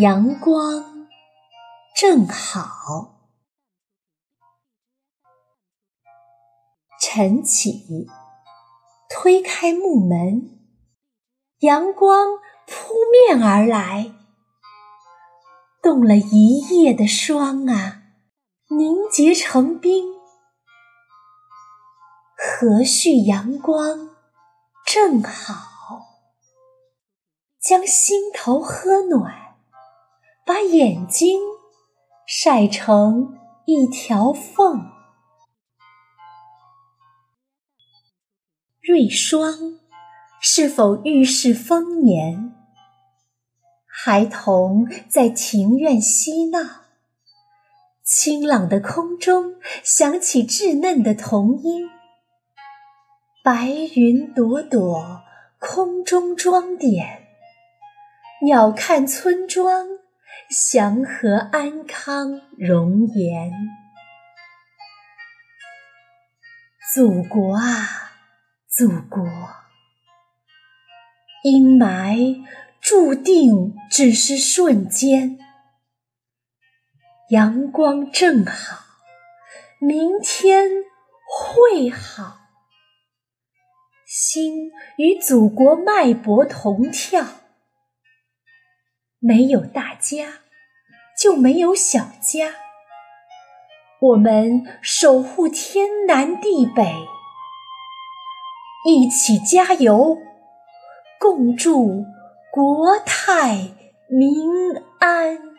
阳光正好。晨起，推开木门，阳光扑面而来，冻了一夜的霜啊，凝结成冰。和煦阳光正好，将心头喝暖。把眼睛晒成一条缝。瑞霜是否预示丰年？孩童在庭院嬉闹，清朗的空中响起稚嫩的童音。白云朵朵空中装点，鸟瞰村庄。祥和安康，容颜。祖国啊，祖国，阴霾注定只是瞬间。阳光正好，明天会好。心与祖国脉搏同跳。没有大家，就没有小家。我们守护天南地北，一起加油，共祝国泰民安。